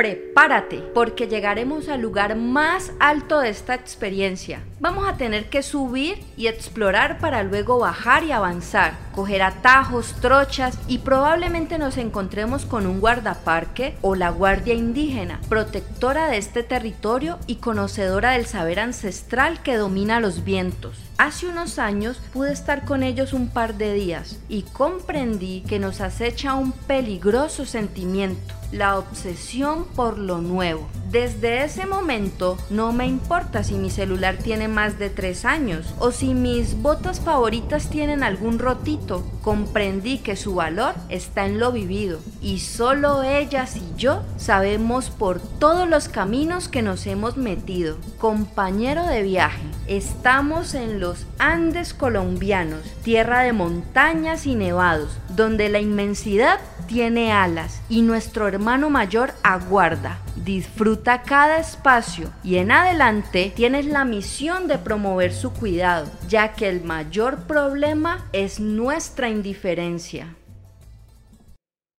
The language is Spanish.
Prepárate, porque llegaremos al lugar más alto de esta experiencia. Vamos a tener que subir y explorar para luego bajar y avanzar, coger atajos, trochas y probablemente nos encontremos con un guardaparque o la guardia indígena, protectora de este territorio y conocedora del saber ancestral que domina los vientos. Hace unos años pude estar con ellos un par de días y comprendí que nos acecha un peligroso sentimiento la obsesión por lo nuevo. Desde ese momento no me importa si mi celular tiene más de 3 años o si mis botas favoritas tienen algún rotito. Comprendí que su valor está en lo vivido y solo ellas y yo sabemos por todos los caminos que nos hemos metido. Compañero de viaje, estamos en los Andes colombianos, tierra de montañas y nevados, donde la inmensidad tiene alas y nuestro hermano mayor aguarda. Disfruta cada espacio y en adelante tienes la misión de promover su cuidado, ya que el mayor problema es nuestra indiferencia.